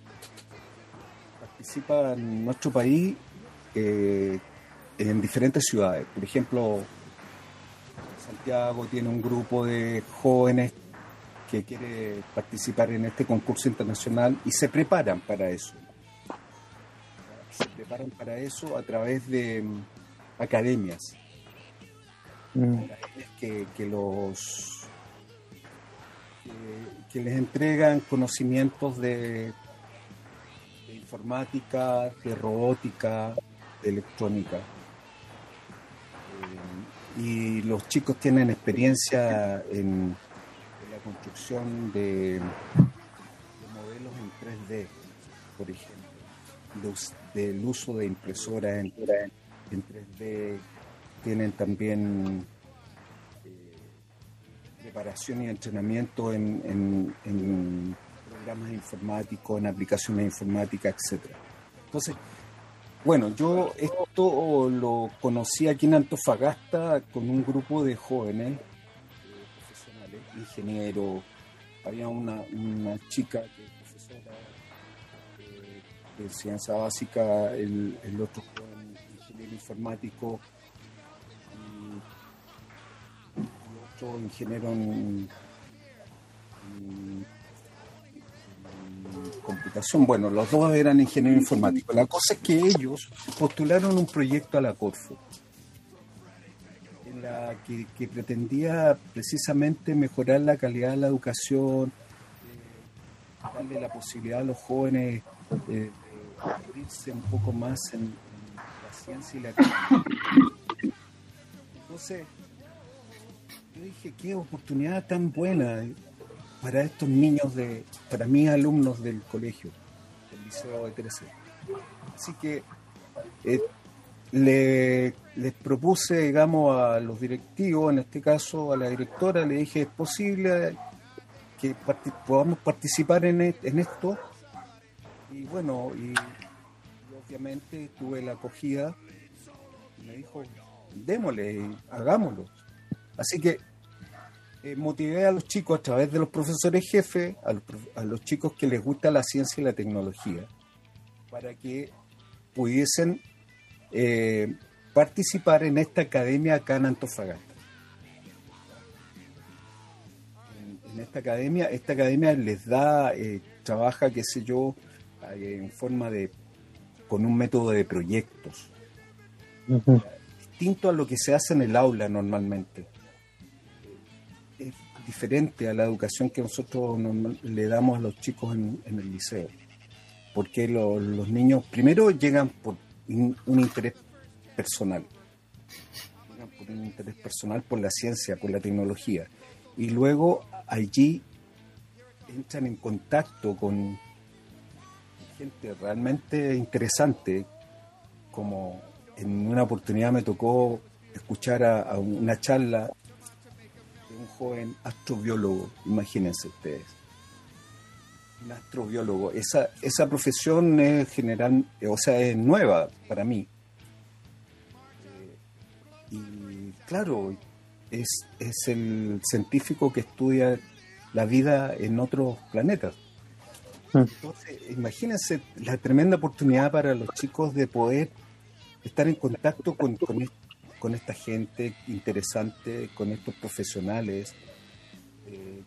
participa en nuestro país eh, en diferentes ciudades. Por ejemplo, Santiago tiene un grupo de jóvenes que quiere participar en este concurso internacional y se preparan para eso. Se preparan para eso a través de mm, academias. Academias que, que los que, que les entregan conocimientos de, de informática, de robótica, de electrónica. Eh, y los chicos tienen experiencia en, construcción de, de modelos en 3D, por ejemplo, de del uso de impresoras en, en 3D, tienen también eh, preparación y entrenamiento en, en- programas informáticos, en aplicaciones informáticas, etcétera. Entonces, bueno, yo esto lo conocí aquí en Antofagasta con un grupo de jóvenes ingenieros. Había una, una chica que es profesora eh, de ciencia básica, el, el otro joven ingeniero informático y, y otro ingeniero en, computación. Bueno, los dos eran ingenieros informáticos. La cosa es que ellos postularon un proyecto a la Corfo la que, que pretendía precisamente mejorar la calidad de la educación, eh, darle la posibilidad a los jóvenes de abrirse un poco más en, la ciencia y la. Entonces, yo dije, qué oportunidad tan buena eh, para estos niños, de, para mis alumnos del colegio, del Liceo de 13. Así que eh, le, les propuse, digamos, a los directivos, en este caso a la directora, le dije, ¿es posible que parti- podamos participar en, e- en esto? Y bueno, y, obviamente tuve la acogida, me dijo, démosle, hagámoslo. Así que eh, motivé a los chicos a través de los profesores jefes, a los, a los chicos que les gusta la ciencia y la tecnología, para que pudiesen eh, participar en esta academia acá en Antofagasta. En, en esta academia, esta academia les da, eh, trabaja, qué sé yo, eh, en forma de, con un método de proyectos, distinto a lo que se hace en el aula normalmente. Es diferente a la educación que nosotros normal- le damos a los chicos en, en el liceo. Porque lo- los niños primero llegan por un, interés personal. Por un interés personal por la ciencia, por la tecnología. Y luego allí entran en contacto con gente realmente interesante, como en una oportunidad me tocó escuchar a una charla de un joven astrobiólogo, imagínense ustedes. Un astrobiólogo. Esa, esa profesión es general, o sea, es nueva para mí. Eh, y claro, es, es el científico que estudia la vida en otros planetas. Entonces, imagínense la tremenda oportunidad para los chicos de poder estar en contacto con, con esta gente interesante, con estos profesionales, eh,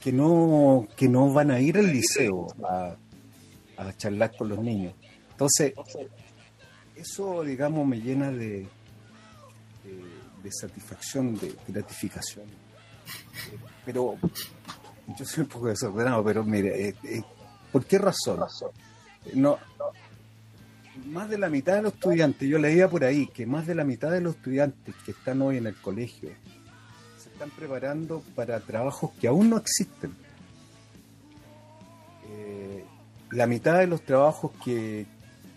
que, no, que no van a ir al liceo a, a charlar con los niños. Entonces, eso, digamos, me llena de, de, satisfacción, de gratificación. Pero yo soy un poco desordenado, pero mire, eh, eh, ¿por qué razón? No, más de la mitad de los estudiantes, yo leía por ahí que más de la mitad de los estudiantes que están hoy en el colegio están preparando para trabajos que aún no existen. Eh, la mitad de los trabajos que,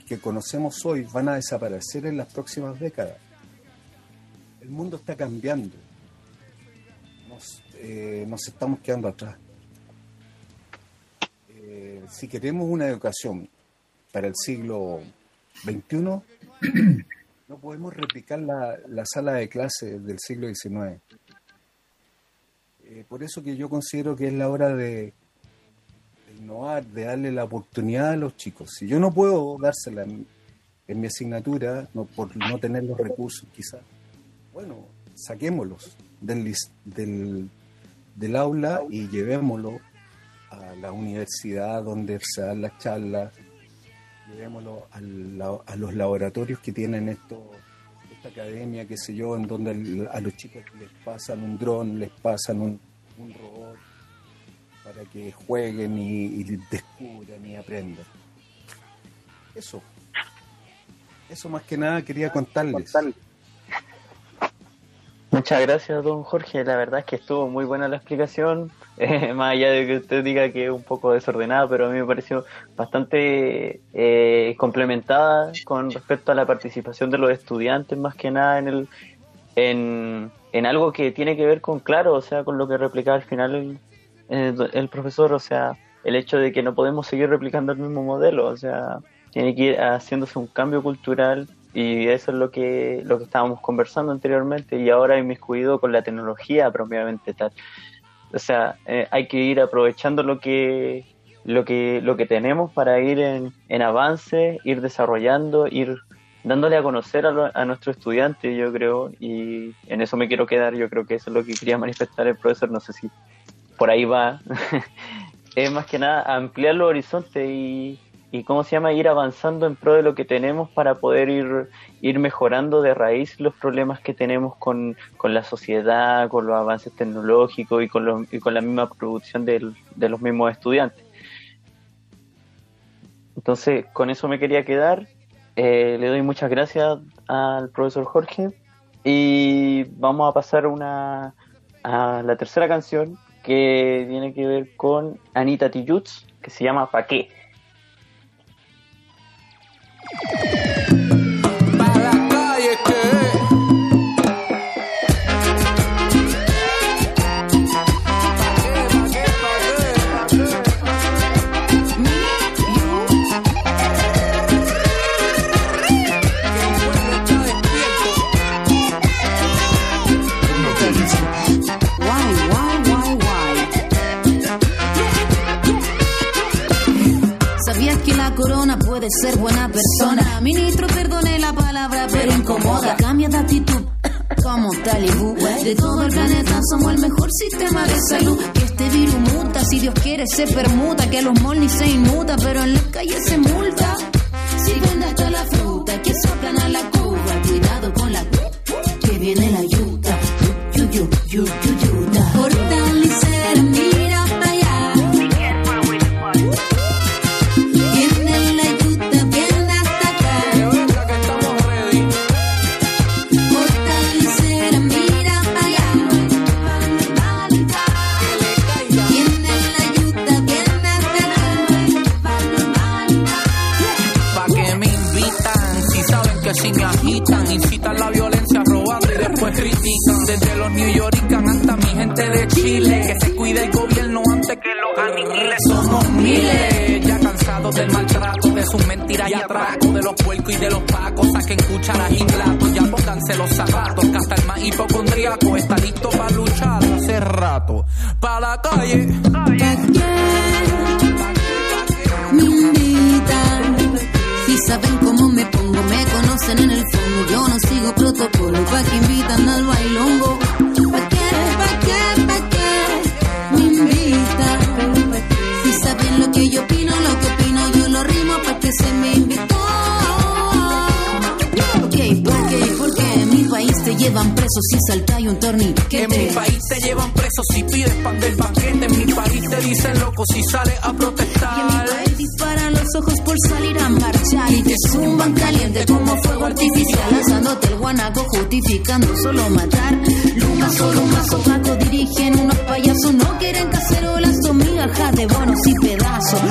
que conocemos hoy van a desaparecer en las próximas décadas. El mundo está cambiando. Nos, eh, estamos quedando atrás. Eh, si queremos una educación para el siglo XXI, no podemos replicar la, la sala de clase del siglo XIX. Eh, por eso que yo considero que es la hora de, innovar, de darle la oportunidad a los chicos. Si yo no puedo dársela en, mi asignatura, no, por no tener los recursos quizás, bueno, saquémoslos del, del, del aula y llevémoslo a la universidad donde se dan las charlas, llevémoslo la- a los laboratorios que tienen esto, academia, qué sé yo, en donde el- a los chicos les pasan un dron, les pasan un, un robot para que jueguen y, y descubran y aprendan. Eso. Eso más que nada quería contarles. Muchas gracias, don Jorge. La verdad es que estuvo muy buena la explicación. Eh, más allá de que usted diga que es un poco desordenada, pero a mí me pareció bastante eh, complementada con respecto a la participación de los estudiantes, más que nada en el en, algo que tiene que ver con, claro, o sea, con lo que replicaba al final el, el, el profesor, o sea, el hecho de que no podemos seguir replicando el mismo modelo, o sea, tiene que ir haciéndose un cambio cultural y eso es lo que lo que estábamos conversando anteriormente y ahora inmiscuido con la tecnología propiamente tal. O sea, eh, hay que ir aprovechando lo que lo que lo que tenemos para ir en, en avance, ir desarrollando, ir dándole a conocer a, lo- a nuestros estudiantes, yo creo, y en eso me quiero quedar, yo creo que eso es lo que quería manifestar el profesor, no sé si por ahí va, es más que nada ampliar los horizontes y, y cómo se llama ir avanzando en pro de lo que tenemos para poder ir ir mejorando de raíz los problemas que tenemos con, con la sociedad, con los avances tecnológicos y con, los, y con la misma producción del- de los mismos estudiantes. Entonces, con eso me quería quedar. Eh, le doy muchas gracias al profesor Jorge y vamos a pasar una, a la tercera canción que tiene que ver con Anita Tijoux, que se llama Pa' qué. you puede ser buena persona? Ministro, perdone la palabra, pero incomoda. Cambia de actitud. Como talibú De todo el planeta somos el mejor sistema de salud Que este virus muta, si Dios quiere se permuta Que a los ni se inmuta, pero en las calles se multa Si vende hasta la fruta, que soplan a la Que se cuide el gobierno antes que lo aniquile. Somos miles, ya cansados del maltrato, de sus mentiras y atracos, de los puercos y de los pacos. Saquen cucharas y platos, ya pónganse los zapatos. Que hasta el más hipocondriaco está listo para luchar hace rato. Pa' la calle. me invitan. Si saben cómo me pongo, me conocen en el fondo. Yo no sigo protocolo, pa' que invitan al bailongo. Llevan preso si salta y un torniquete. En mi país te llevan preso si pides pan del paquete. En mi país te dicen loco si sales a protestar. disparan los ojos por salir a marchar y te zumban caliente como fuego artificial lanzándote el guanaco justificando solo matar Lucas solo un mazo gato dirigen unos payasos no quieren cacerolas son migajas de bonos y pedazos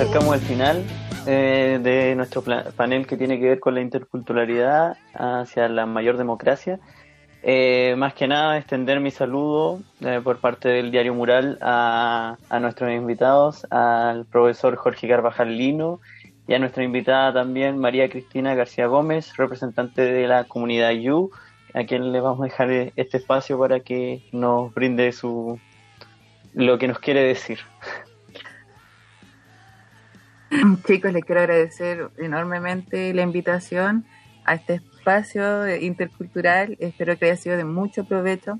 acercamos al final eh, de nuestro panel que tiene que ver con la interculturalidad hacia la mayor democracia. Eh, más que nada, extender mi saludo eh, por parte del Diario Mural a, a nuestros invitados, al profesor Jorge Carvajal Lino y a nuestra invitada también, María Cristina García Gómez, representante de la comunidad You, a quien le vamos a dejar eh, este espacio para que nos brinde su lo que nos quiere decir. Chicos, les quiero agradecer enormemente la invitación a este espacio intercultural. Espero que haya sido de mucho provecho.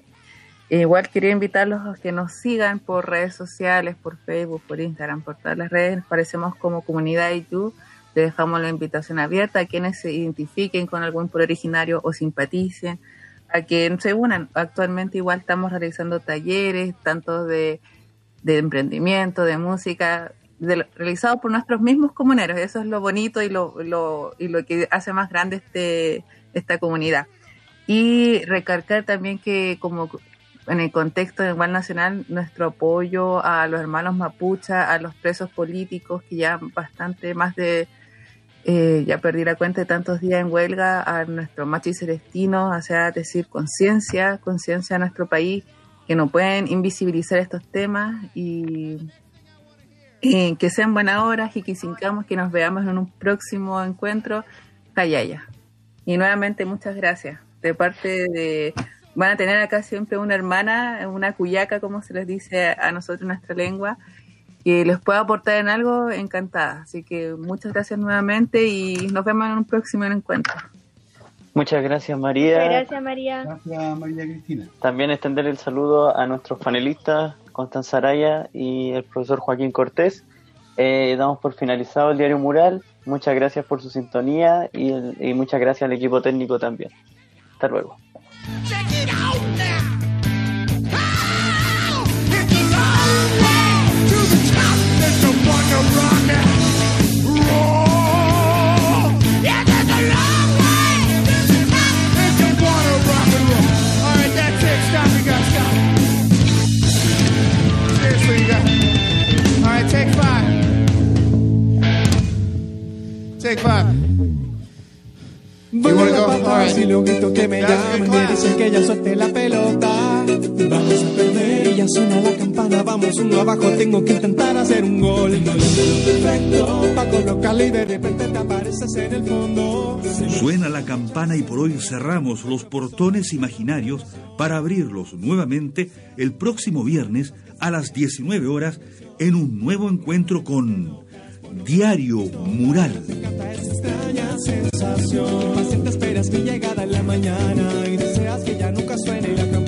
Igual quería invitarlos a que nos sigan por redes sociales, por Facebook, por Instagram, por todas las redes. Nos parecemos como comunidad YouTube. Les dejamos la invitación abierta a quienes se identifiquen con algún pueblo originario o simpaticen, a que se unan. Actualmente igual estamos realizando talleres, tanto de, de emprendimiento, de música, de- realizados por nuestros mismos comuneros. Eso es lo bonito y lo, lo- y lo que hace más grande este, esta comunidad. Y recalcar también que como en el contexto de igual nacional, nuestro apoyo a los hermanos mapucha, a los presos políticos que ya bastante más de, eh, ya perdí la cuenta de tantos días en huelga, a nuestro machi celestino, o sea, decir conciencia, conciencia a nuestro país, que no pueden invisibilizar estos temas y eh, que sean buenas horas y que sincamos que nos veamos en un próximo encuentro. Callaya. Y nuevamente muchas gracias de parte de van a tener acá siempre una hermana, una cuyaca, como se les dice a nosotros en nuestra lengua, que les pueda aportar en algo, encantada. Así que muchas gracias nuevamente y nos vemos en un próximo encuentro. Muchas gracias María. Muchas gracias, María. Gracias María Cristina. También extender el saludo a nuestros panelistas, Constanza Araya y el profesor Joaquín Cortés. Eh, damos por finalizado el diario Mural. Muchas gracias por su sintonía y, el- y muchas gracias al equipo técnico también. Hasta luego. Take five. You wanna go? patas Alright. y los gritos que me llaman me dicen que ya suelte la pelota. Vamos a perder ya suena la campana. Vamos uno abajo, tengo que intentar hacer un gol. Perfecto para colocarle y de repente te apareces en el fondo. Suena la campana y por hoy cerramos los portones imaginarios para abrirlos nuevamente el próximo viernes a las 19 horas en un nuevo encuentro con Diario Mural. extraña sensación. Paciente esperas mi llegada en la mañana y deseas que ya nunca suene la.